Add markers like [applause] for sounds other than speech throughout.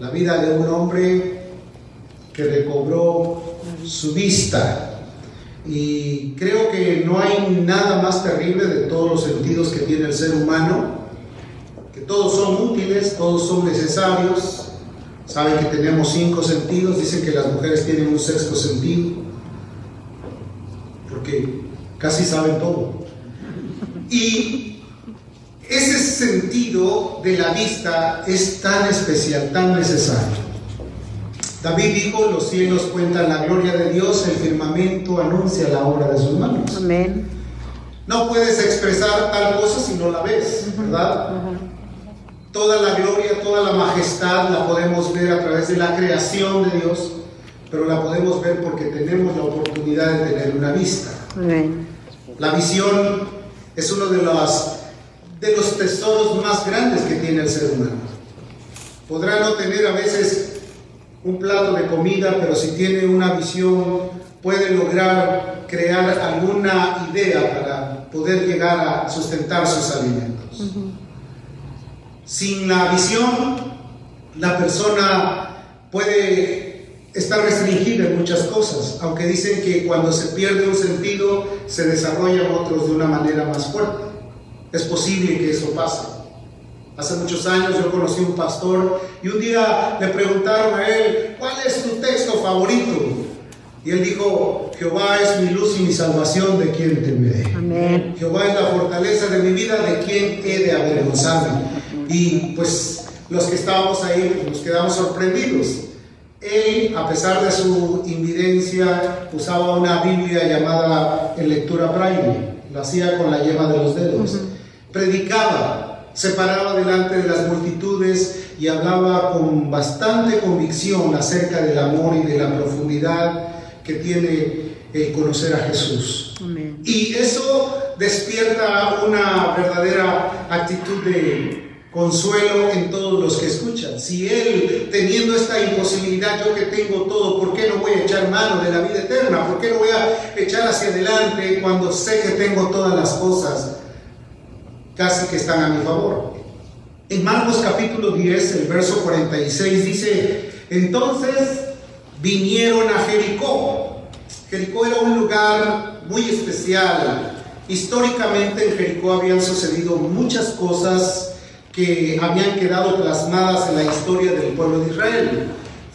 la vida de un hombre que recobró su vista. Y creo que no hay nada más terrible de todos los sentidos que tiene el ser humano, que todos son útiles, todos son necesarios. Saben que tenemos cinco sentidos, dicen que las mujeres tienen un sexto sentido, porque casi saben todo. Y ese sentido de la vista es tan especial, tan necesario. David dijo, los cielos cuentan la gloria de Dios, el firmamento anuncia la obra de sus manos. Amén. No puedes expresar tal cosa si no la ves, ¿verdad? Toda la gloria, toda la majestad la podemos ver a través de la creación de Dios, pero la podemos ver porque tenemos la oportunidad de tener una vista. La visión es uno de los, de los tesoros más grandes que tiene el ser humano. Podrá no tener a veces un plato de comida, pero si tiene una visión puede lograr crear alguna idea para poder llegar a sustentar sus alimentos. Sin la visión, la persona puede estar restringida en muchas cosas, aunque dicen que cuando se pierde un sentido se desarrollan otros de una manera más fuerte. Es posible que eso pase. Hace muchos años yo conocí un pastor y un día le preguntaron a él, ¿cuál es tu texto favorito? Y él dijo, Jehová es mi luz y mi salvación, ¿de quién temeré? Amén. Jehová es la fortaleza de mi vida, ¿de quién he de avergonzarme? Y pues los que estábamos ahí nos quedamos sorprendidos. Él, a pesar de su invidencia, usaba una Biblia llamada en lectura braille, lo hacía con la yema de los dedos. Predicaba, se paraba delante de las multitudes y hablaba con bastante convicción acerca del amor y de la profundidad que tiene el conocer a Jesús. Amén. Y eso despierta una verdadera actitud de consuelo en todos los que escuchan. Si Él, teniendo esta imposibilidad, yo que tengo todo, ¿por qué no voy a echar mano de la vida eterna? ¿Por qué no voy a echar hacia adelante cuando sé que tengo todas las cosas casi que están a mi favor? En Marcos capítulo 10, el verso 46 dice, entonces vinieron a Jericó. Jericó era un lugar muy especial. Históricamente en Jericó habían sucedido muchas cosas que habían quedado plasmadas en la historia del pueblo de Israel.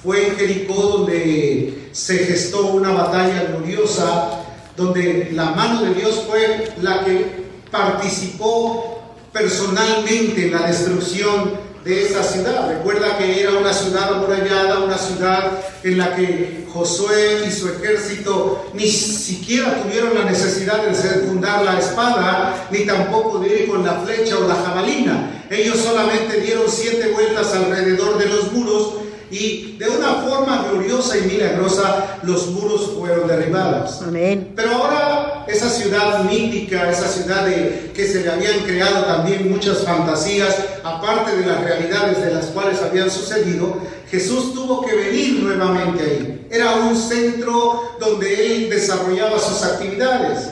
Fue en Jericó donde se gestó una batalla gloriosa, donde la mano de Dios fue la que participó personalmente en la destrucción de esa ciudad. Recuerda que era una ciudad amurallada, una ciudad en la que Josué y su ejército ni siquiera tuvieron la necesidad de fundar la espada, ni tampoco de ir con la flecha o la jabalina. Ellos solamente dieron siete vueltas alrededor de los muros y de una forma gloriosa y milagrosa los muros fueron derribados. Amén. Pero ahora esa ciudad mítica, esa ciudad de, que se le habían creado también muchas fantasías, aparte de las realidades de las cuales habían sucedido, Jesús tuvo que venir nuevamente ahí. Era un centro donde él desarrollaba sus actividades.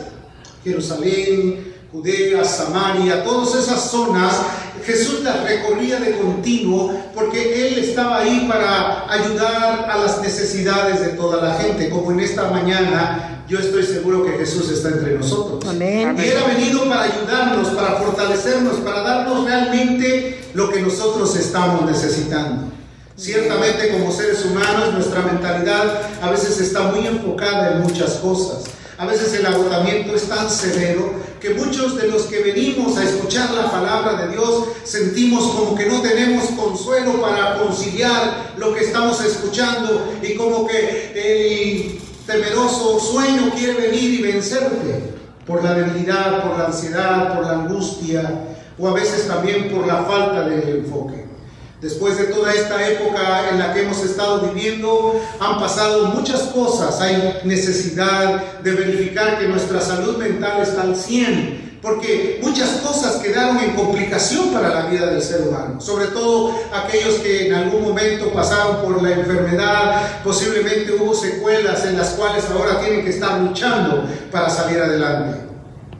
Jerusalén, Judea, Samaria, todas esas zonas, Jesús las recorría de continuo porque Él estaba ahí para ayudar a las necesidades de toda la gente, como en esta mañana yo estoy seguro que Jesús está entre nosotros. Amén. Y Él ha venido para ayudarnos, para fortalecernos, para darnos realmente lo que nosotros estamos necesitando. Ciertamente como seres humanos nuestra mentalidad a veces está muy enfocada en muchas cosas. A veces el agotamiento es tan severo que muchos de los que venimos a escuchar la palabra de Dios sentimos como que no tenemos consuelo para conciliar lo que estamos escuchando y como que el temeroso sueño quiere venir y vencerte por la debilidad, por la ansiedad, por la angustia o a veces también por la falta de enfoque. Después de toda esta época en la que hemos estado viviendo, han pasado muchas cosas. Hay necesidad de verificar que nuestra salud mental está al 100, porque muchas cosas quedaron en complicación para la vida del ser humano. Sobre todo aquellos que en algún momento pasaron por la enfermedad, posiblemente hubo secuelas en las cuales ahora tienen que estar luchando para salir adelante.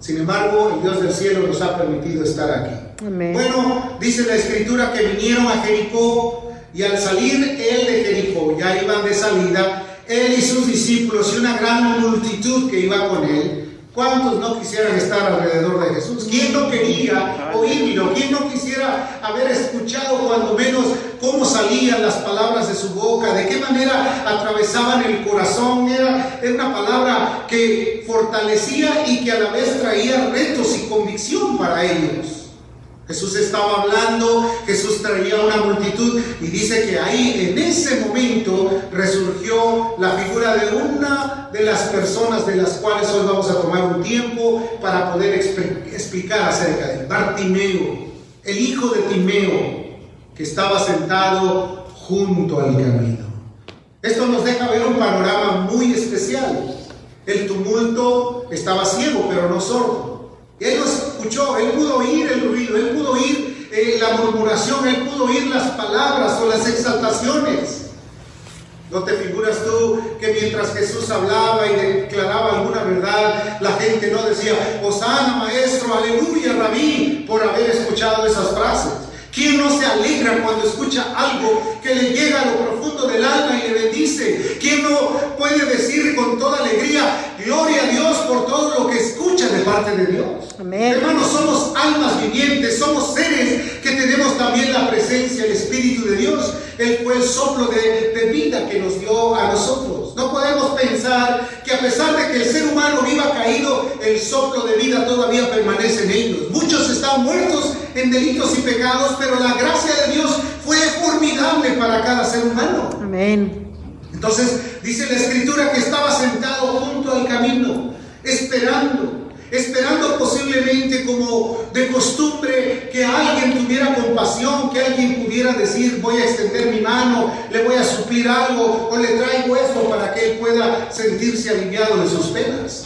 Sin embargo, el Dios del cielo nos ha permitido estar aquí. Amén. Bueno, dice la escritura que vinieron a Jericó Y al salir él de Jericó, ya iban de salida, él y sus discípulos y una gran multitud que iba con él. ¿Cuántos no quisieran estar alrededor de Jesús? ¿Quién no quería oírlo? ¿Quién no quisiera haber escuchado cuando menos cómo salían las palabras de su boca? ¿De qué manera atravesaban el corazón? Era, una palabra que fortalecía y que a la vez traía retos y convicción para ellos. Jesús estaba hablando, Jesús traía una multitud y dice que ahí en ese momento resurgió la figura de una de las personas de las cuales hoy vamos a tomar un tiempo para poder explicar acerca de. Bartimeo, el hijo de Timeo, que estaba sentado junto al camino. Esto nos deja ver un panorama muy especial. El tumulto estaba ciego, pero no sordo. Él lo escuchó, él pudo oír el ruido, él pudo oír eh, la murmuración, él pudo oír las palabras o las exaltaciones. ¿No te figuras tú que mientras Jesús hablaba y declaraba alguna verdad, la gente no decía, Osana, maestro, aleluya, rabí, por haber escuchado esas frases? ¿Quién no se alegra cuando escucha algo que le llega a lo profundo del alma y le bendice? ¿Quién no puede decir con toda alegría, gloria a Dios por todo lo que escucha de parte de Dios? Hermanos, somos almas vivientes, somos seres que tenemos también la presencia, el Espíritu de Dios. Él fue el soplo de, de vida que nos dio a nosotros. No podemos pensar que a pesar de que el ser humano viva caído, el soplo de vida todavía permanece en ellos. Muchos están muertos en delitos y pecados, pero la gracia de Dios fue formidable para cada ser humano. Amén. Entonces dice la escritura que estaba sentado junto al camino, esperando, esperando posiblemente como de costumbre que alguien tuviera compasión, que alguien pudiera decir, voy a extender mi mano, le voy a suplir algo o le traigo esto para que él pueda sentirse aliviado de sus penas.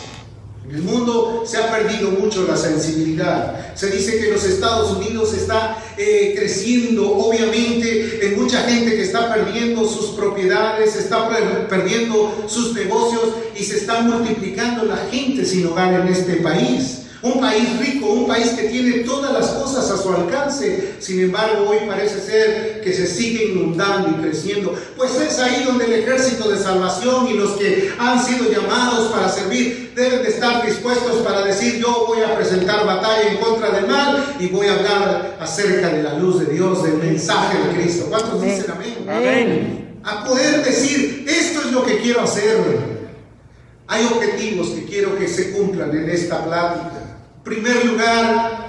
En el mundo se ha perdido mucho la sensibilidad. Se dice que los Estados Unidos está eh, creciendo, obviamente, en mucha gente que está perdiendo sus propiedades, está perdiendo sus negocios y se está multiplicando la gente sin hogar en este país. Un país rico, un país que tiene todas las cosas a su alcance. Sin embargo, hoy parece ser que se sigue inundando y creciendo. Pues es ahí donde el ejército de salvación y los que han sido llamados para servir deben de estar dispuestos para decir yo voy a presentar batalla en contra del mal y voy a hablar acerca de la luz de Dios, del mensaje de Cristo. ¿Cuántos dicen amén? Amén. A poder decir, esto es lo que quiero hacer. Hay objetivos que quiero que se cumplan en esta plática primer lugar,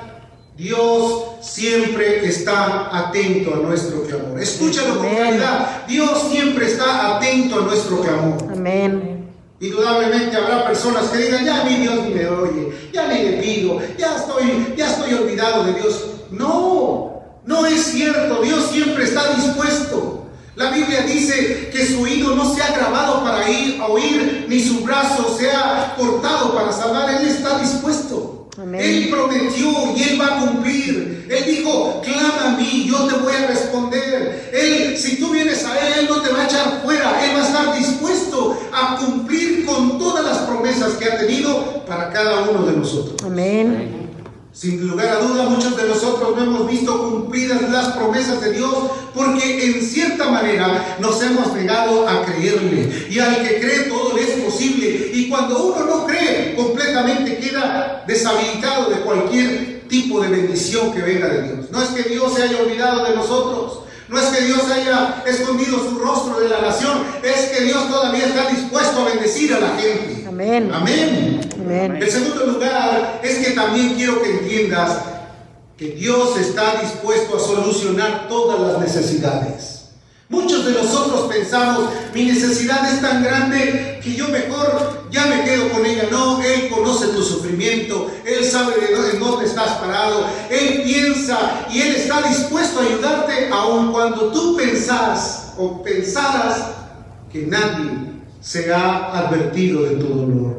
Dios siempre está atento a nuestro clamor. Escúchalo con claridad. Dios siempre está atento a nuestro clamor. Amén. Indudablemente habrá personas que digan, ya mi Dios ni me oye, ya ni le pido, ya estoy, ya estoy olvidado de Dios. No, no es cierto. Dios siempre está dispuesto. La Biblia dice que su oído no se ha grabado para ir a oír, ni su brazo se ha cortado para salvar. Él está dispuesto. Él prometió y Él va a cumplir. Él dijo, clama a mí, yo te voy a responder. Él, si tú vienes a Él, Él no te va a echar fuera. Él va a estar dispuesto a cumplir con todas las promesas que ha tenido para cada uno de nosotros. Amén. Sin lugar a duda, muchos de nosotros no hemos visto cumplidas las promesas de Dios porque en cierta manera nos hemos negado a creerle. Y al que cree todo posible. Y cuando uno no cree, completamente queda deshabilitado de cualquier tipo de bendición que venga de Dios. No es que Dios se haya olvidado de nosotros. No es que Dios haya escondido su rostro de la nación, es que Dios todavía está dispuesto a bendecir a la gente. Amén. Amén. Amén. El segundo lugar es que también quiero que entiendas que Dios está dispuesto a solucionar todas las necesidades. Muchos de nosotros pensamos, mi necesidad es tan grande que yo mejor ya me quedo con ella. No, Él conoce tu sufrimiento, Él sabe de dónde estás parado, Él piensa y Él está dispuesto a ayudarte aun cuando tú pensás o pensaras que nadie se ha advertido de tu dolor.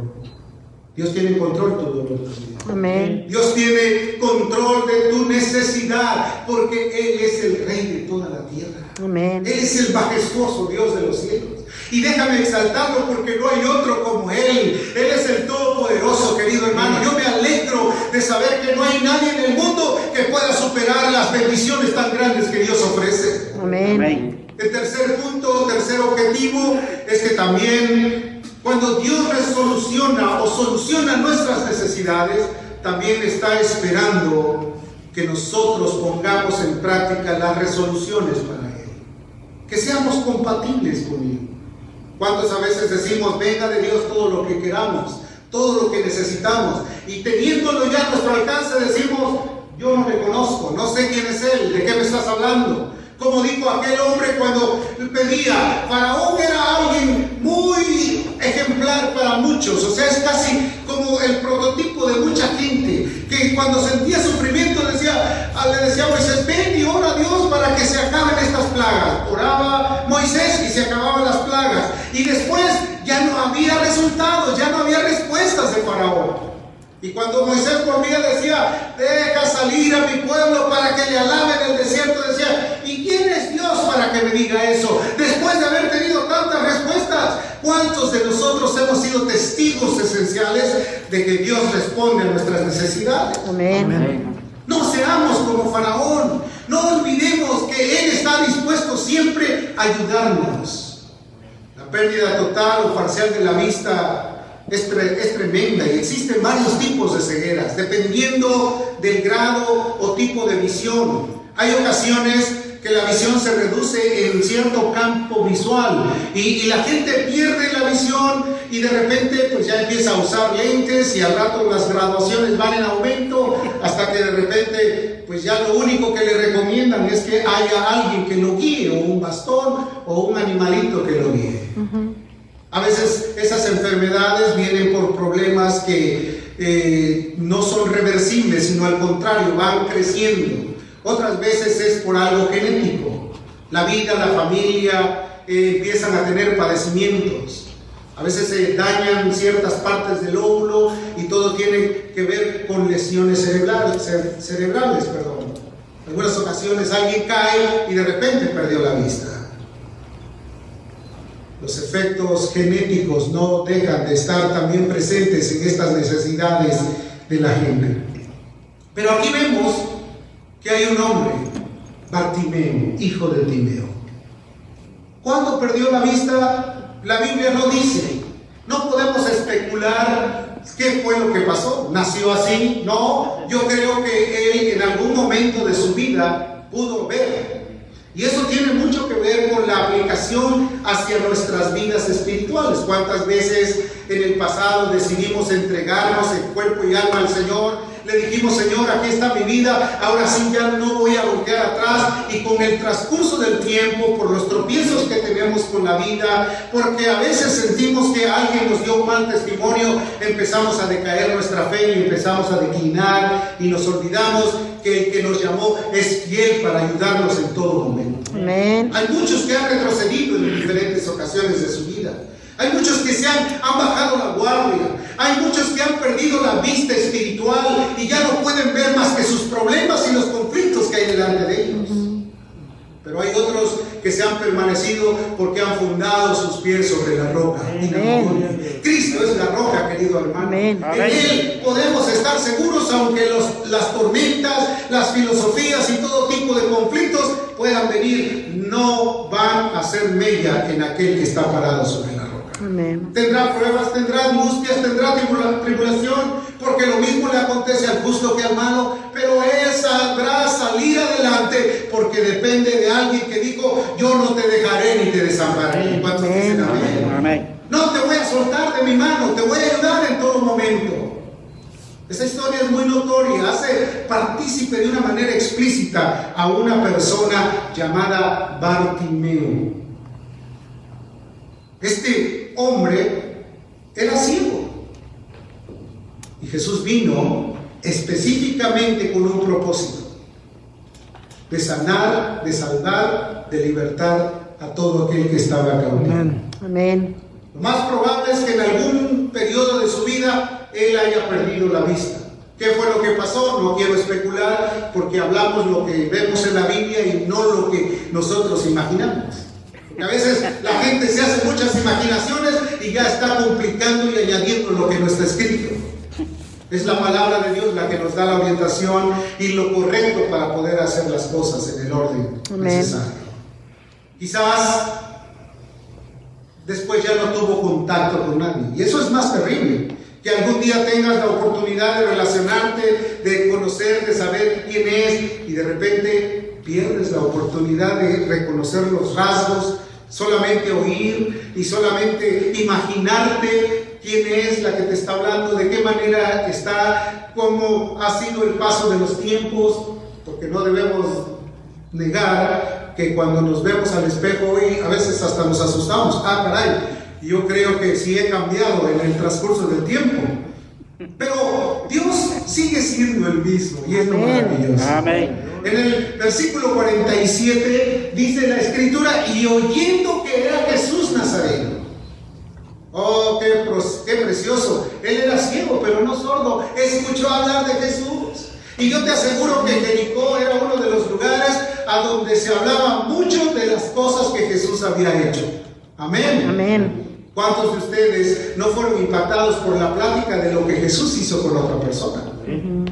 Dios tiene control de tu dolor Amén. Dios tiene control de tu necesidad porque Él es el Rey de toda la tierra. Amén. Él es el majestuoso Dios de los cielos. Y déjame exaltarlo porque no hay otro como Él. Él es el Todopoderoso, querido hermano. Yo me alegro de saber que no hay nadie en el mundo que pueda superar las bendiciones tan grandes que Dios ofrece. Amén. El tercer punto, tercer objetivo, es que también cuando Dios resoluciona o soluciona nuestras necesidades, también está esperando que nosotros pongamos en práctica las resoluciones para Él. Que seamos compatibles con Él. ¿Cuántos a veces decimos, venga de Dios todo lo que queramos, todo lo que necesitamos? Y teniéndolo ya a nuestro alcance decimos, yo no le conozco, no sé quién es Él, de qué me estás hablando. Como dijo aquel hombre cuando pedía, Faraón era alguien muy ejemplar para muchos, o sea, es casi como el prototipo de mucha gente, que cuando sentía sufrimiento decía, ah, le decía a Moisés, ven y ora a Dios para que se acaben estas plagas. Oraba Moisés y se acababan las plagas. Y después ya no había resultados, ya no había respuestas de Faraón. Y cuando Moisés volvía decía, deja salir a mi pueblo para que le alaben en el desierto, decía, ¿y quién es Dios para que me diga eso? Después de haber tenido tantas respuestas, ¿cuántos de nosotros hemos sido testigos esenciales de que Dios responde a nuestras necesidades? Amén. No seamos como Faraón, no olvidemos que Él está dispuesto siempre a ayudarnos. La pérdida total o parcial de la vista es, es, tremenda y existen varios tipos de cegueras, dependiendo del grado o tipo de visión. Hay ocasiones que la visión se reduce en cierto campo visual y, y, la gente pierde la visión y de repente pues ya empieza a usar lentes y al rato las graduaciones van en aumento hasta que de repente pues ya lo único que le recomiendan es que haya alguien que lo guíe o un bastón o un animalito que lo guíe. Uh -huh. A veces esas enfermedades vienen por problemas que eh, no son reversibles, sino al contrario, van creciendo. Otras veces es por algo genético. La vida, la familia eh, empiezan a tener padecimientos. A veces se dañan ciertas partes del óvulo y todo tiene que ver con lesiones cerebrales, cerebrales perdón. En algunas ocasiones alguien cae y de repente perdió la vista. Los efectos genéticos no dejan de estar también presentes en estas necesidades de la gente. Pero aquí vemos que hay un hombre, Bartimeo, hijo de Timeo. ¿Cuándo perdió la vista? La Biblia no dice. No podemos especular qué fue lo que pasó. ¿Nació así? No. Yo creo que él en algún momento de su vida pudo ver y eso tiene mucho que ver con la aplicación hacia nuestras vidas espirituales. ¿Cuántas veces en el pasado decidimos entregarnos en cuerpo y alma al Señor? Le dijimos, Señor, aquí está mi vida, ahora sí ya no voy a voltear atrás. Y con el transcurso del tiempo, por los tropiezos que tenemos con la vida, porque a veces sentimos que alguien nos dio un mal testimonio, empezamos a decaer nuestra fe y empezamos a declinar y nos olvidamos que el que nos llamó es fiel para ayudarnos en todo momento. Amén. Hay muchos que han retrocedido en diferentes ocasiones de su vida. Hay muchos que se han, han, bajado la guardia. Hay muchos que han perdido la vista espiritual y ya no pueden ver más que sus problemas y los conflictos que hay delante de ellos. Pero hay otros que se han permanecido porque han fundado sus pies sobre la roca. Amén. Cristo es la roca, querido hermano. Amén. En Él podemos estar seguros aunque los, las tormentas, las filosofías y todo tipo de conflictos puedan venir. No van a ser mella en aquel que está parado sobre la roca. Amén. Tendrá pruebas, tendrá angustias, tendrá tribula- tribulación, porque lo mismo le acontece al justo que al malo, pero él sabrá salir adelante porque depende de alguien que dijo, yo no te dejaré ni te desampararé. ¿Cuántos dicen amén? Amén. No te voy a soltar de mi mano, te voy a ayudar en todo momento. Esta historia es muy notoria, hace partícipe de una manera explícita a una persona llamada Bartimeo. Este hombre era ciego. Y Jesús vino específicamente con un propósito. De sanar, de salvar, de libertar a todo aquel que estaba cautivo. Amén. Amén. Lo más probable es que en algún periodo de su vida él haya perdido la vista. ¿Qué fue lo que pasó? No quiero especular porque hablamos lo que vemos en la Biblia y no lo que nosotros imaginamos. A veces la gente se hace muchas imaginaciones y ya está complicando y añadiendo lo que no está escrito. Es la palabra de Dios la que nos da la orientación y lo correcto para poder hacer las cosas en el orden Amén. necesario. Quizás después ya no tuvo contacto con nadie. Y eso es más terrible. Que algún día tengas la oportunidad de relacionarte, de conocer, de saber quién es y de repente pierdes la oportunidad de reconocer los rasgos, solamente oír y solamente imaginarte quién es la que te está hablando, de qué manera está, cómo ha sido el paso de los tiempos, porque no debemos negar que cuando nos vemos al espejo hoy a veces hasta nos asustamos. Ah, caray, yo creo que sí he cambiado en el transcurso del tiempo. Pero Dios sigue siendo el mismo y es lo maravilloso. Amén. En el versículo 47 dice la escritura, y oyendo que era Jesús Nazareno. Oh, qué, qué precioso. Él era ciego, pero no sordo. Escuchó hablar de Jesús. Y yo te aseguro que Jericó era uno de los lugares a donde se hablaba mucho de las cosas que Jesús había hecho. Amén. Amén. ¿Cuántos de ustedes no fueron impactados por la plática de lo que Jesús hizo con otra persona?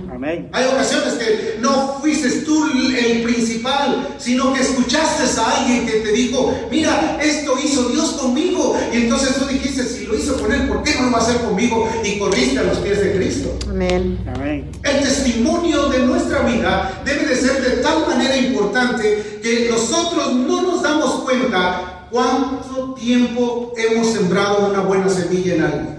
Amén. Hay ocasiones que no fuiste tú el principal, sino que escuchaste a alguien que te dijo, mira, esto hizo Dios conmigo. Y entonces tú dijiste, si lo hizo con él, ¿por qué no lo va a hacer conmigo? Y corriste a los pies de Cristo. Amén. Amén. El testimonio de nuestra vida debe de ser de tal manera importante que nosotros no nos damos cuenta cuánto tiempo hemos sembrado una buena semilla en alguien.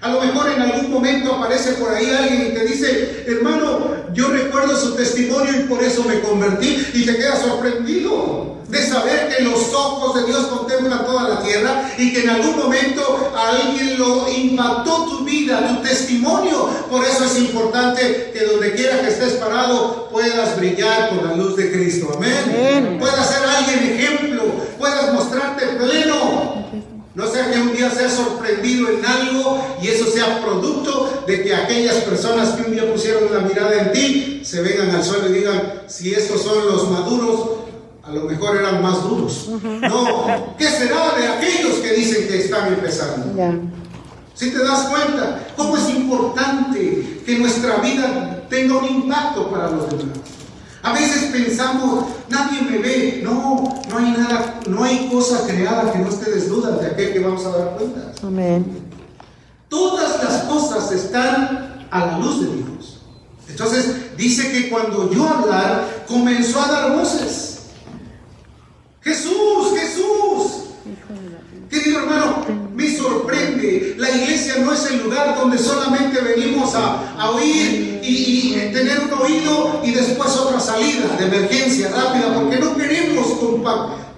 A lo mejor en algún momento aparece por ahí alguien y te dice, hermano, yo recuerdo su testimonio y por eso me convertí y te quedas sorprendido de saber que los ojos de Dios contemplan toda la tierra y que en algún momento alguien lo impactó tu vida, tu testimonio. Por eso es importante que donde quiera que estés parado puedas brillar con la luz de Cristo. Amén. Amén. Puedas ser alguien ejemplo, puedas mostrarte pleno. No sea que un día seas sorprendido en algo y eso sea producto de que aquellas personas que un día pusieron la mirada en ti se vengan al suelo y digan, si estos son los maduros, a lo mejor eran más duros. No, ¿qué será de aquellos que dicen que están empezando? Si te das cuenta, cómo es importante que nuestra vida tenga un impacto para los demás. A veces pensamos, nadie me ve. No, no hay nada, no hay cosa creada que no esté desnuda de aquel que vamos a dar cuenta. Amén. Todas las cosas están a la luz de Dios. Entonces dice que cuando yo hablar, comenzó a dar voces. Jesús, Jesús. Querido hermano, me sorprende. La iglesia no es el lugar donde solamente venimos a, a oír y, y tener un oído y después otra salida de emergencia rápida, porque no queremos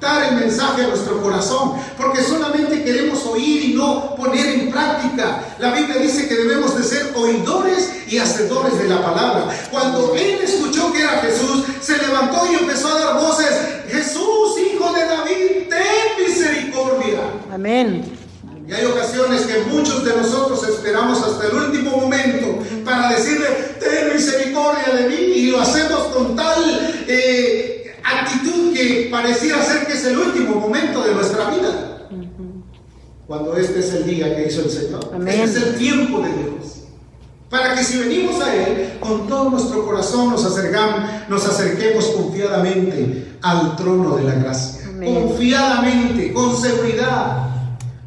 el mensaje a nuestro corazón, porque solamente queremos oír y no poner en práctica. La Biblia dice que debemos de ser oidores y hacedores de la palabra. Cuando él escuchó que era Jesús, se levantó y empezó a dar voces, Jesús, hijo de David, ten misericordia. Amén. Y hay ocasiones que muchos de nosotros esperamos hasta el último momento para decirle, ten misericordia de mí, y lo hacemos con tal eh, actitud que pareciera ser que es el último momento de nuestra vida. Cuando este es el día que hizo el Señor. Amén. Este es el tiempo de Dios. Para que si venimos a Él, con todo nuestro corazón nos acercamos, nos acerquemos confiadamente al trono de la gracia. Amén. Confiadamente, con seguridad.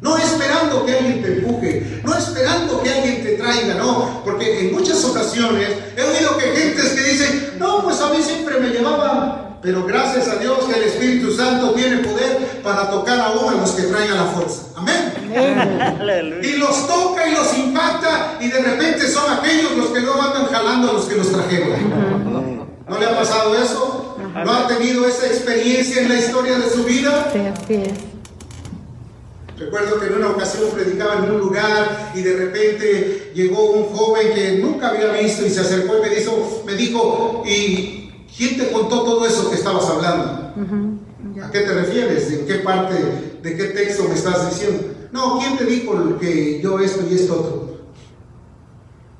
No esperando que alguien te empuje, no esperando que alguien te traiga, no, porque en muchas ocasiones he oído que gentes que dicen, no, pues a mí siempre me llevaban, pero gracias a Dios que el Espíritu Santo tiene poder para tocar aún a los que traigan la fuerza. Amén. Y los toca y los impacta y de repente son aquellos los que luego andan jalando a los que los trajeron. ¿No le ha pasado eso? ¿No ha tenido esa experiencia en la historia de su vida? Sí, así es. Recuerdo que en una ocasión predicaba en un lugar y de repente llegó un joven que nunca había visto y se acercó y me dijo, me dijo ¿y quién te contó todo eso que estabas hablando? ¿A qué te refieres? ¿En qué parte, de qué texto me estás diciendo? No, ¿quién te dijo que yo esto y esto otro?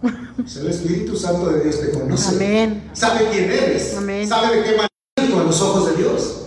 [laughs] El Espíritu Santo de Dios te conoce. Amén. Sabe quién eres. Amén. Sabe de qué manera a los ojos de Dios.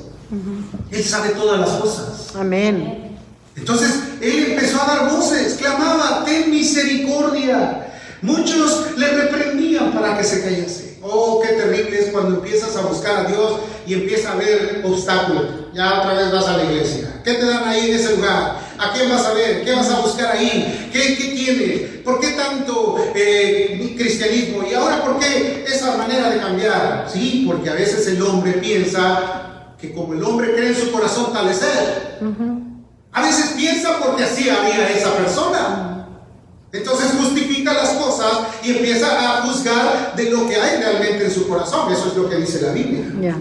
Él sabe todas las cosas. Amén. Entonces él empezó a dar voces, clamaba, ten misericordia. Muchos le reprendían para que se callase. Oh, qué terrible es cuando empiezas a buscar a Dios y empieza a haber obstáculos. ya otra vez vas a la iglesia. ¿Qué te dan ahí en ese lugar? ¿A quién vas a ver? ¿Qué vas a buscar ahí? ¿Qué, qué tienes? ¿Por qué tanto eh, cristianismo? ¿Y ahora por qué esa manera de cambiar? Sí, porque a veces el hombre piensa que como el hombre cree en su corazón tal es él. A veces piensa porque así había esa persona. Entonces justifica las cosas y empieza a juzgar de lo que hay realmente en su corazón. Eso es lo que dice la Biblia.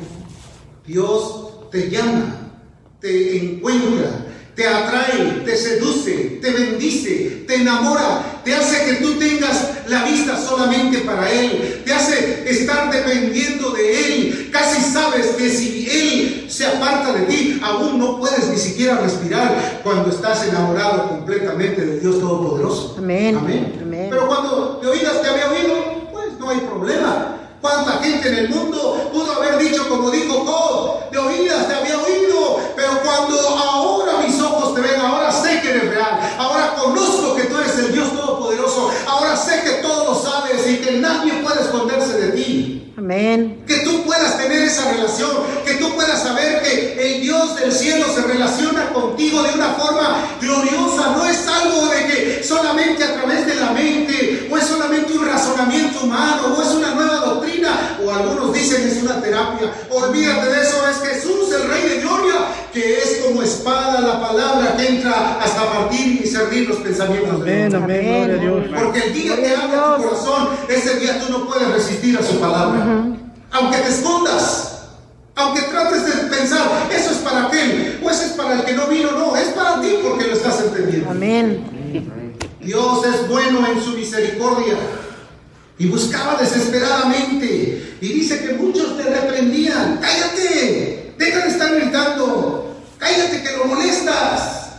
Dios te llama, te encuentra, te atrae, te seduce, te bendice, te enamora, te hace que tú tengas la vista solamente para Él, te hace estar dependiendo de Él. Casi sabes que si Él se aparta de ti, aún no puedes ni siquiera respirar cuando estás enamorado completamente de Dios Todopoderoso. Amén. Amén. Pero cuando te oídas te había oído, pues no hay problema. ¿Cuánta gente en el mundo pudo haber dicho, como dijo Job, de oídas te había oído, pero cuando ahora mis ojos te ven, ahora sé que eres real, ahora conozco que tú eres el Dios Todopoderoso, ahora sé que todo lo sabes y que nadie puede esconderse de ti. Amén. Que tú puedas tener esa relación, que tú puedas saber que el Dios del cielo se relaciona contigo de una forma gloriosa, no es algo de que solamente a través de la mente, o es solamente un razonamiento humano, o es una nueva doctrina, o algunos dicen es una terapia. Olvídate de eso, es Jesús, el Rey de Gloria, que es como espada la palabra que entra hasta partir y servir los pensamientos de Dios. Amén, gloria a Dios. Porque el día que abra tu corazón, ese día tú no puedes resistir a su palabra. Aunque te escondas. Aunque trates de pensar, eso es para aquel, o eso es para el que no vino, no, es para ti porque lo estás entendiendo. Amén. Dios es bueno en su misericordia. Y buscaba desesperadamente. Y dice que muchos te reprendían. Cállate, deja de estar gritando. Cállate que lo molestas.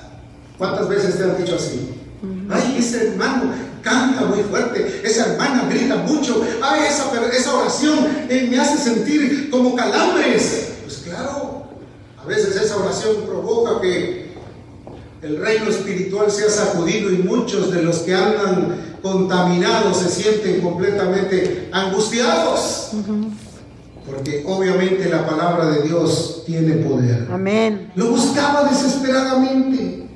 ¿Cuántas veces te han dicho así? Ay, ese hermano canta muy fuerte, esa hermana grita mucho, ay, esa, esa oración eh, me hace sentir como calambres. Pues claro, a veces esa oración provoca que el reino espiritual sea sacudido y muchos de los que andan contaminados se sienten completamente angustiados. Porque obviamente la palabra de Dios tiene poder. Amén. Lo buscaba desesperadamente.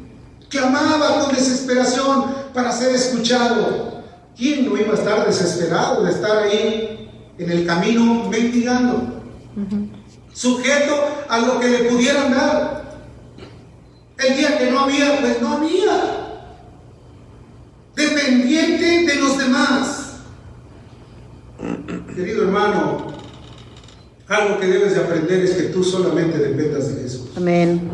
Clamaba con desesperación para ser escuchado. ¿Quién no iba a estar desesperado de estar ahí en el camino mendigando? Sujeto a lo que le pudieran dar. El día que no había, pues no había. Dependiente de los demás. Querido hermano, algo que debes de aprender es que tú solamente dependas de Jesús. Amén.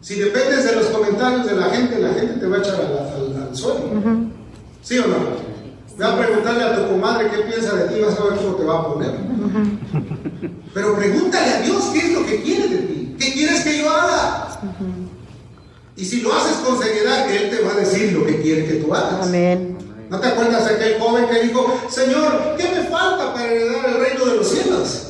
Si dependes de los comentarios de la gente, la gente te va a echar al, al, suelo. ¿Sí o no? Ve a preguntarle a tu comadre qué piensa de ti, vas a ver cómo te va a poner. Pero pregúntale a Dios qué es lo que quiere de ti. ¿Qué quieres que yo haga? Y si lo haces con seriedad, Él te va a decir lo que quiere que tú hagas. Amén. ¿No te acuerdas de aquel joven que dijo, Señor, ¿qué me falta para heredar el reino de los cielos?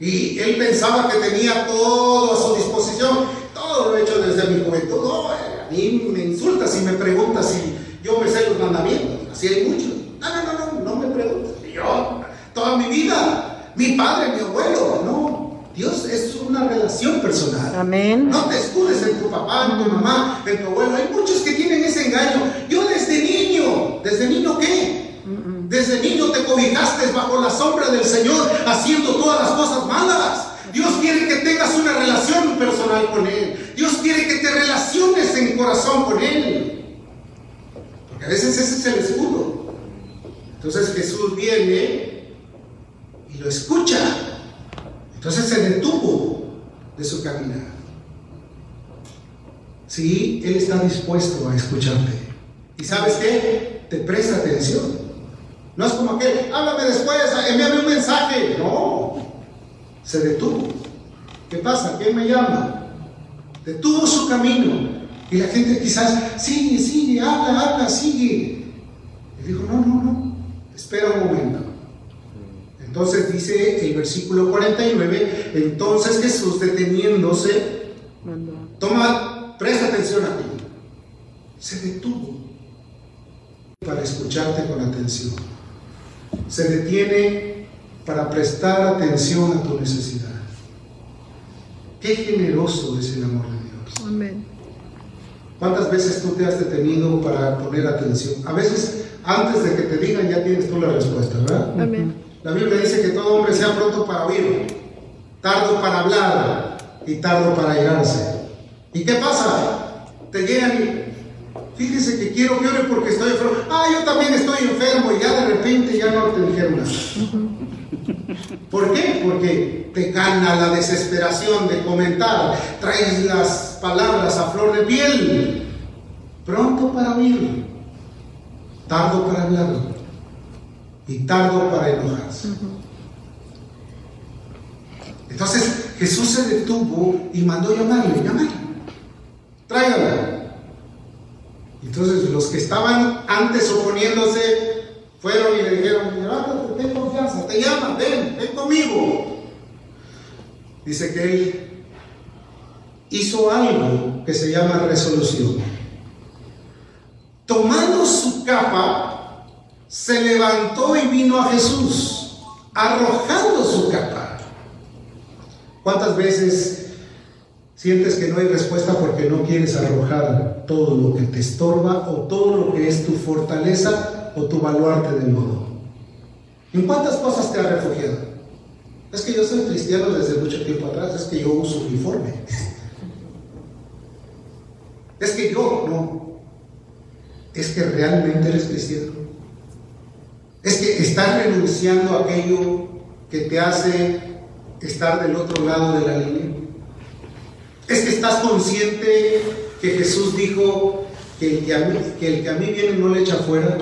Y él pensaba que tenía todo a su disposición. Todo lo he hecho desde mi juventud. No, a mí me insulta si me pregunta si yo me sé los mandamientos. Así hay muchos. No, no, no, no, no me preguntes. Yo, toda mi vida, mi padre, mi abuelo, no. Dios es una relación personal. Amén. No te escudes en tu papá, en tu mamá, en tu abuelo. Hay muchos que tienen ese engaño. Yo desde niño, ¿desde niño qué? Desde niño te cobijaste bajo la sombra del Señor haciendo todas las cosas malas. Dios quiere que tengas una relación personal con Él. Dios quiere que te relaciones en corazón con Él. Porque a veces ese es el escudo. Entonces Jesús viene y lo escucha. Entonces se detuvo de su caminar. Sí, Él está dispuesto a escucharte. ¿Y sabes qué? Te presta atención. No es como que, háblame después, envíame un mensaje. No, se detuvo. ¿Qué pasa? ¿Quién me llama? Detuvo su camino. Y la gente quizás, sigue, sigue, habla, habla, sigue. Y dijo, no, no, no, espera un momento. Entonces dice el versículo 49, entonces Jesús deteniéndose, toma, presta atención a ti, se detuvo para escucharte con atención. Se detiene para prestar atención a tu necesidad. Qué generoso es el amor de Dios. Amén. ¿Cuántas veces tú te has detenido para poner atención? A veces, antes de que te digan, ya tienes tú la respuesta, ¿verdad? Amén. La Biblia dice que todo hombre sea pronto para oír, tardo para hablar y tardo para irarse. ¿Y qué pasa? Te llegan fíjese que quiero que ore porque estoy enfermo. Ah, yo también estoy enfermo y ya de repente ya no te nada. ¿Por qué? Porque te gana la desesperación de comentar, traes las palabras a flor de piel, pronto para oír, tardo para hablar y tardo para enojarse. Entonces Jesús se detuvo y mandó llamarle, llamarle, tráigala. Entonces los que estaban antes oponiéndose fueron y le dijeron, levántate, ten confianza, te llaman, ven, ven conmigo. Dice que él hizo algo que se llama resolución. Tomando su capa, se levantó y vino a Jesús, arrojando su capa. ¿Cuántas veces sientes que no hay respuesta porque no quieres arrojar todo lo que te estorba o todo lo que es tu fortaleza o tu baluarte del modo? ¿En cuántas cosas te has refugiado? Es que yo soy cristiano desde mucho tiempo atrás, es que yo uso uniforme. Es que yo no. Es que realmente eres cristiano. Es que estás renunciando a aquello que te hace estar del otro lado de la línea. Es que estás consciente que Jesús dijo que el que a mí, viene no le echa fuera,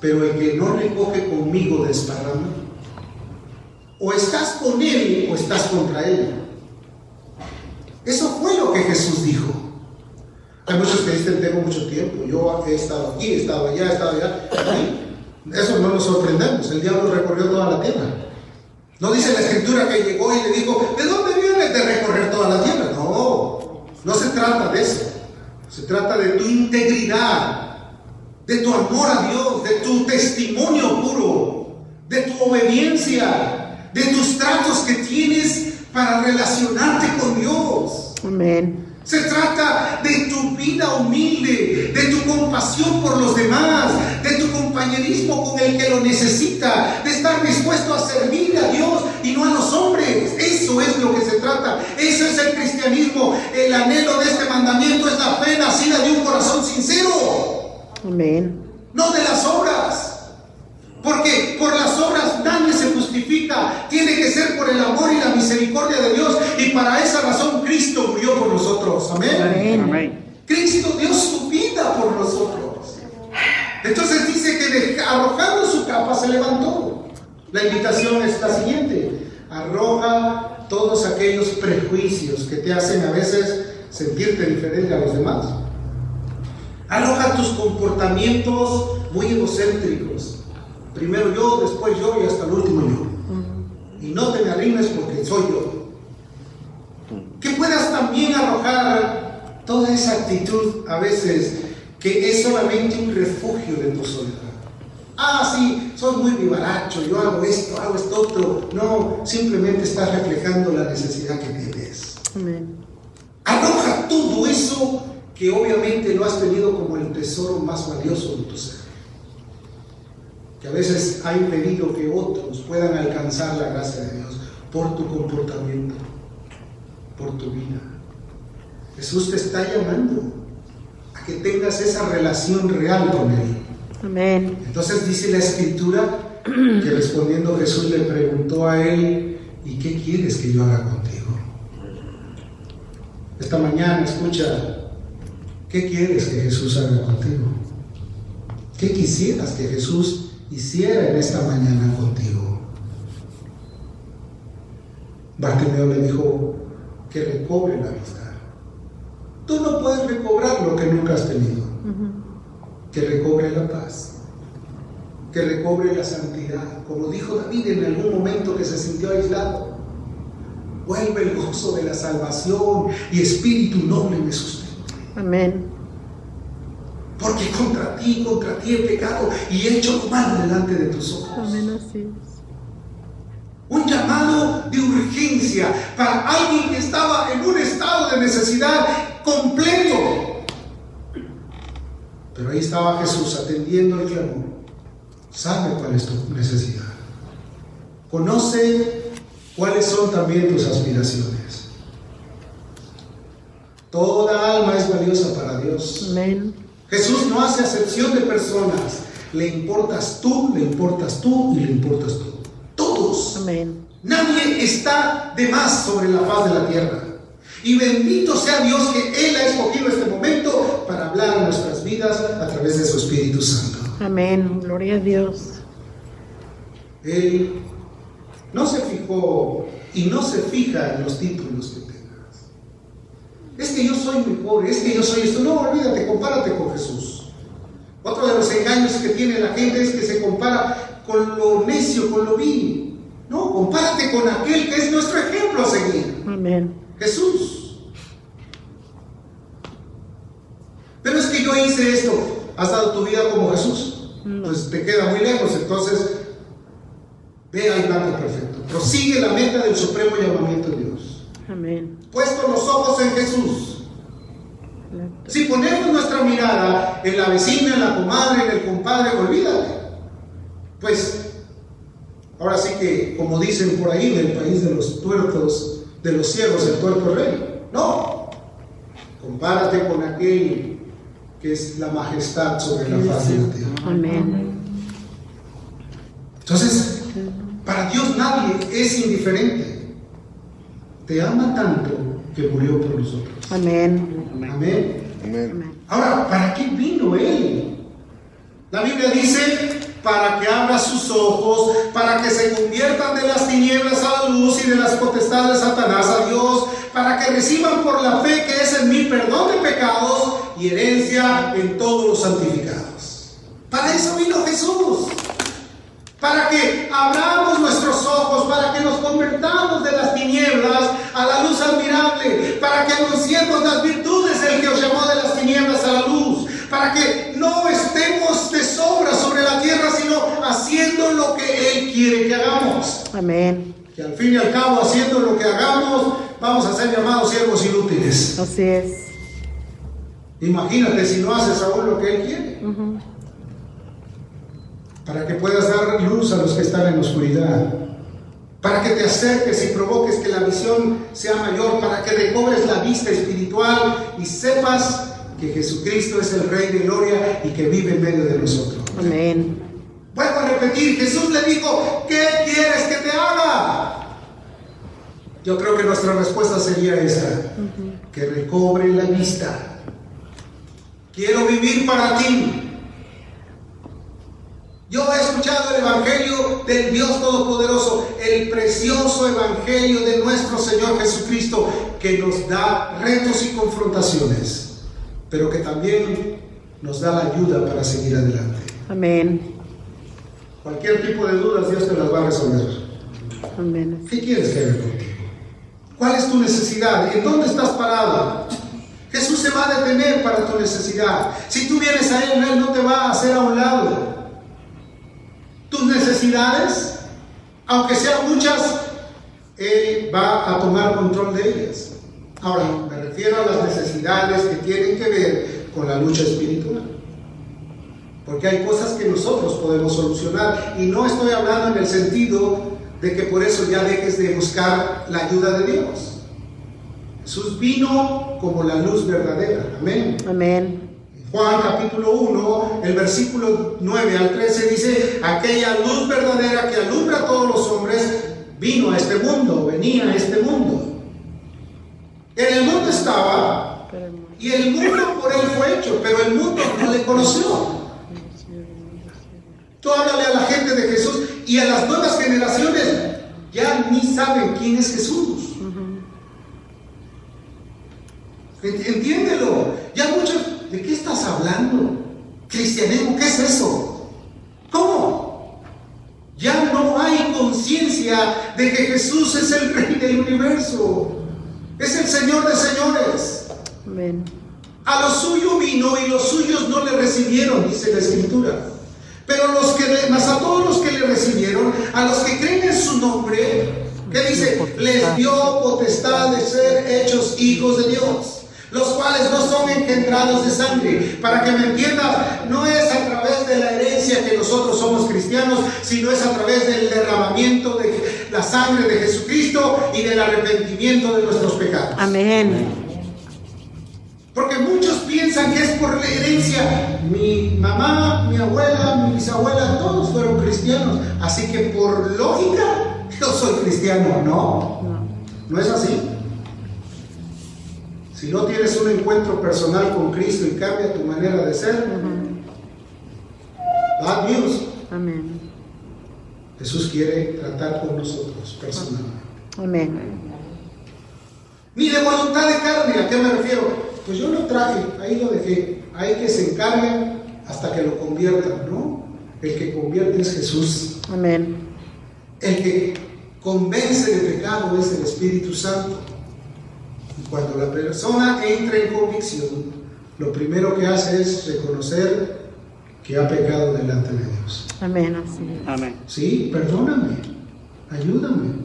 pero el que no recoge conmigo desparrama. O estás con él o estás contra él. Eso fue lo que Jesús dijo. Hay muchos que dicen, tengo mucho tiempo, yo he estado aquí, he estado allá, he estado allá. Eso no nos sorprendemos, el diablo recorrió toda la tierra. No dice la escritura que llegó y le dijo, ¿de dónde vienes de recorrer toda la tierra? No, no se trata de eso. Se trata de tu integridad, de tu amor a Dios, de tu testimonio puro, de tu obediencia, de tus tratos que tienes para relacionarte con Dios. Amén. Se trata de tu vida humilde, de tu compasión por los demás, compañerismo con el que lo necesita, de estar dispuesto a servir a Dios y no a los hombres. Eso es lo que se trata. Eso es el cristianismo. El anhelo de este mandamiento es la fe nacida de un corazón sincero, Amén. no de las obras. Porque por las obras nadie se justifica. Tiene que ser por el amor y la misericordia de Dios. Y para esa razón Cristo murió por nosotros. Amén. Amén. Cristo dio su vida por nosotros. Entonces dice que arrojando su capa se levantó. La invitación es la siguiente. Arroja todos aquellos prejuicios que te hacen a veces sentirte diferente a los demás. Arroja tus comportamientos muy egocéntricos. Primero yo, después yo y hasta el último yo. Y no te me arrimes porque soy yo. Que puedas también arrojar toda esa actitud a veces que es solamente un refugio de tu soledad. Ah, sí, soy muy vivaracho, yo hago esto, hago esto otro. No, simplemente estás reflejando la necesidad que tienes. Amén. Arroja todo eso que obviamente lo has tenido como el tesoro más valioso de tu ser. Que a veces ha impedido que otros puedan alcanzar la gracia de Dios por tu comportamiento, por tu vida. Jesús te está llamando que tengas esa relación real con Él. Amén. Entonces dice la escritura que respondiendo Jesús le preguntó a él, ¿y qué quieres que yo haga contigo? Esta mañana escucha, ¿qué quieres que Jesús haga contigo? ¿Qué quisieras que Jesús hiciera en esta mañana contigo? Bartimeo le dijo que recobre la vista. Tú no puedes recobrar lo que nunca has tenido que recobre la paz, que recobre la santidad, como dijo David en algún momento que se sintió aislado. Vuelve el gozo de la salvación y espíritu noble me sustenta. Amén. Porque contra ti, contra ti he pecado y he hecho lo malo delante de tus ojos. Amén, así es. Un llamado de urgencia para alguien que estaba en un estado de necesidad completo. Pero ahí estaba Jesús atendiendo el clamor. Sabe cuál es tu necesidad. Conoce cuáles son también tus aspiraciones. Toda alma es valiosa para Dios. Amén. Jesús no hace acepción de personas. Le importas tú, le importas tú y le importas tú. Todos. Amén. Nadie está de más sobre la faz de la tierra. Y bendito sea Dios que Él ha escogido este momento para hablar a nuestras vidas a través de su Espíritu Santo. Amén. Gloria a Dios. Él no se fijó y no se fija en los títulos que tengas. Es que yo soy mejor, es que yo soy esto. No, olvídate, compárate con Jesús. Otro de los engaños que tiene la gente es que se compara con lo necio, con lo vil. No, compárate con aquel que es nuestro ejemplo a seguir. Amén. Jesús. Pero es que yo hice esto. ¿Has dado tu vida como Jesús? No. Pues te queda muy lejos. Entonces, ve al blanco perfecto. Prosigue la meta del supremo llamamiento de Dios. Amén. Puesto los ojos en Jesús. Si ponemos nuestra mirada en la vecina, en la comadre, en el compadre, olvídate. Pues, ahora sí que, como dicen por ahí, en el país de los tuertos, de los ciegos, el tuerto rey. No. Compárate con aquel que es la majestad sobre la faz de la tierra. Amén. Entonces, para Dios nadie es indiferente. Te ama tanto que murió por nosotros. Amén. Amén. Amén. Amén. Ahora, ¿para qué vino Él? La Biblia dice, para que abra sus ojos, para que se conviertan de las tinieblas a la luz y de las potestades de Satanás a Dios, para que reciban por la fe que es en mí perdón de pecados y herencia en todos los santificados. Para eso vino Jesús. Para que abramos nuestros ojos, para que nos convertamos de las tinieblas a la luz admirable, para que anunciemos las virtudes del que os llamó de las tinieblas a la luz, para que no estemos de sobra sobre la tierra, haciendo lo que Él quiere que hagamos. Amén. Que al fin y al cabo, haciendo lo que hagamos, vamos a ser llamados siervos inútiles. Así es. Imagínate si no haces aún lo que Él quiere. Para que puedas dar luz a los que están en la oscuridad, para que te acerques y provoques que la visión sea mayor, para que recobres la vista espiritual y sepas que Jesucristo es el Rey de Gloria y que vive en medio de nosotros. Amén. A repetir, Jesús le dijo, ¿qué quieres que te haga? Yo creo que nuestra respuesta sería esta, que recobre la vista. Quiero vivir para ti. Yo he escuchado el Evangelio del Dios Todopoderoso, el precioso Evangelio de nuestro Señor Jesucristo, que nos da retos y confrontaciones, pero que también nos da la ayuda para seguir adelante. Amén. Cualquier tipo de dudas Dios te las va a resolver. Amén. ¿Qué quieres que haga contigo? ¿Cuál es tu necesidad? ¿En dónde estás parado? Jesús se va a detener para tu necesidad. Si tú vienes a Él, Él no te va a hacer a un lado. Tus necesidades, aunque sean muchas, Él va a tomar control de ellas. Ahora, me refiero a las necesidades que tienen que ver con la lucha espiritual. Porque hay cosas que nosotros podemos solucionar. Y no estoy hablando en el sentido de que por eso ya dejes de buscar la ayuda de Dios. Jesús vino como la luz verdadera. Amén. Amén. Juan capítulo 1, el versículo 9 al 13 dice, aquella luz verdadera que alumbra a todos los hombres vino a este mundo, venía a este mundo. En el mundo estaba y el mundo por él fue hecho, pero el mundo no le conoció. Tú háblale a la gente de Jesús y a las nuevas generaciones ya ni saben quién es Jesús. Ent- Entiéndelo. Ya muchos, ¿de qué estás hablando? Cristianismo, ¿qué es eso? ¿Cómo? Ya no hay conciencia de que Jesús es el Rey del universo. Es el Señor de señores. Amén. A lo suyo vino y los suyos no le recibieron, dice la Escritura. Pero los que le- más a todos los que le recibieron, a los que creen en su nombre, ¿qué dice? Les dio potestad de ser hechos hijos de Dios, los cuales no son engendrados de sangre. Para que me entienda, no es a través de la herencia que nosotros somos cristianos, sino es a través del derramamiento de la sangre de Jesucristo y del arrepentimiento de nuestros pecados. Amén. Porque muchos piensan que es por la herencia. Mi mamá, mi abuela, mi bisabuela, todos fueron cristianos. Así que por lógica, yo soy cristiano. No, No. no es así. Si no tienes un encuentro personal con Cristo y cambia tu manera de ser, bad news. Amén. Jesús quiere tratar con nosotros personalmente. Amén. Ni de voluntad de carne, ¿a qué me refiero? Pues yo lo traje, ahí lo dejé. Hay que se encarguen hasta que lo conviertan, ¿no? El que convierte es Jesús. Amén. El que convence de pecado es el Espíritu Santo. Y cuando la persona entra en convicción, lo primero que hace es reconocer que ha pecado delante de Dios. Amén. Así es. Amén. Sí, perdóname, ayúdame.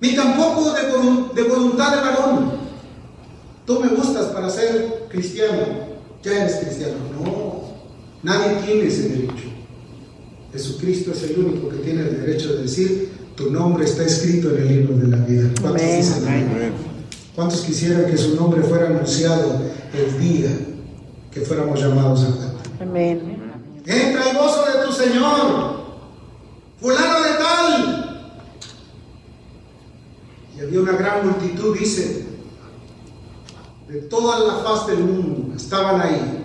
Ni tampoco de, volu- de voluntad de varón. Tú me gustas para ser cristiano, ya eres cristiano. No, nadie tiene ese derecho. Jesucristo es el único que tiene el derecho de decir, tu nombre está escrito en el libro de la vida. ¿Cuántos, Amén. dicen amén? ¿Cuántos quisieran que su nombre fuera anunciado el día que fuéramos llamados a cuenta? Amén. Entra el gozo de tu Señor. Fulano de tal. Y había una gran multitud, dice, de toda la faz del mundo. Estaban ahí.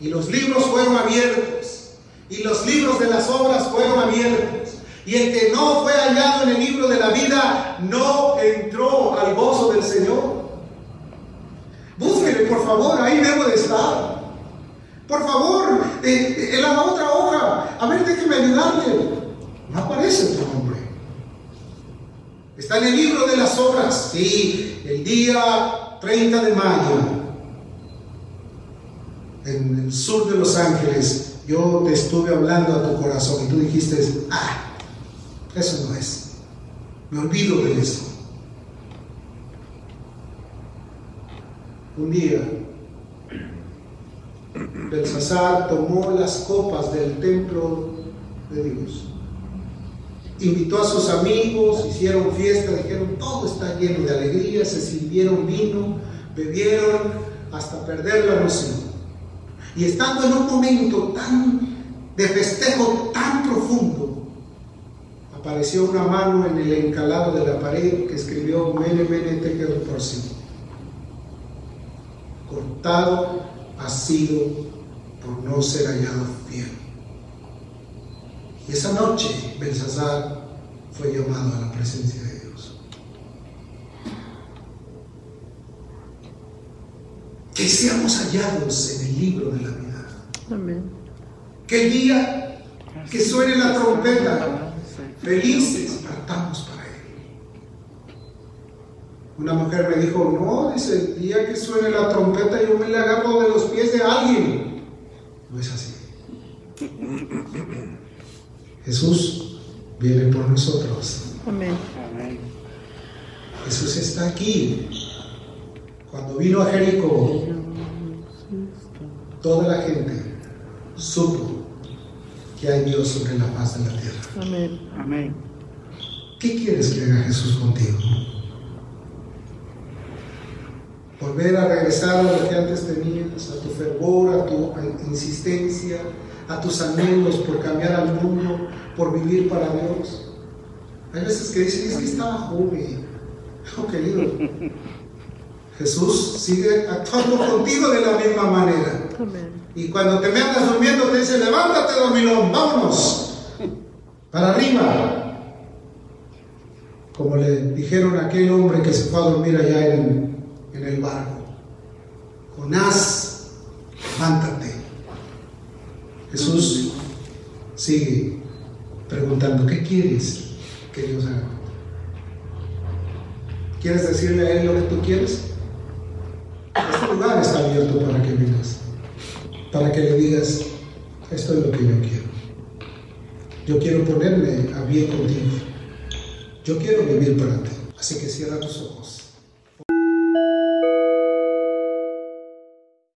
Y los libros fueron abiertos. Y los libros de las obras fueron abiertos. Y el que no fue hallado en el libro de la vida no entró al gozo del Señor. Búsquele, por favor, ahí debo de estar. Por favor, eh, en la otra hoja, a ver, déjeme ayudarle. No aparece tu nombre. Está en el libro de las obras, sí, el día 30 de mayo, en el sur de Los Ángeles, yo te estuve hablando a tu corazón y tú dijiste, ah, eso no es. Me olvido de eso. Un día, Belsasar tomó las copas del templo de Dios. Invitó a sus amigos, hicieron fiesta, dijeron, todo está lleno de alegría, se sirvieron vino, bebieron hasta perder la noción. Y estando en un momento tan de festejo tan profundo, apareció una mano en el encalado de la pared que escribió Mene Mene Tekel. Cortado ha sido por no ser hallado fiel. Y esa noche Belsasar fue llamado a la presencia de Dios. Que seamos hallados en el libro de la vida. Amén. Que el día que suene la trompeta, felices partamos para él. Una mujer me dijo, no, dice, el día que suene la trompeta yo me le agarro de los pies de alguien. No es así. Jesús viene por nosotros. Amén. Amén. Jesús está aquí. Cuando vino a Jericó, toda la gente supo que hay Dios sobre la faz de la tierra. Amén. Amén. ¿Qué quieres que haga Jesús contigo? Volver a regresar a lo que antes tenías, a tu fervor, a tu insistencia, a tus anhelos por cambiar al mundo, por vivir para Dios. Hay veces que dicen, es que estaba joven. [laughs] Oh, querido, Jesús sigue actuando contigo de la misma manera. Amén. Y cuando te me andas durmiendo, te dice, levántate, dormilón, vámonos. Para arriba. Como le dijeron a aquel hombre que se fue a dormir allá en, en el barco. Jonás, levántate. Jesús sigue preguntando, ¿qué quieres que Dios haga? ¿Quieres decirle a Él lo que tú quieres? Este lugar está abierto para que vengas, para que le digas, esto es lo que yo quiero. Yo quiero ponerme a bien contigo. Yo quiero vivir para ti. Así que cierra tus ojos.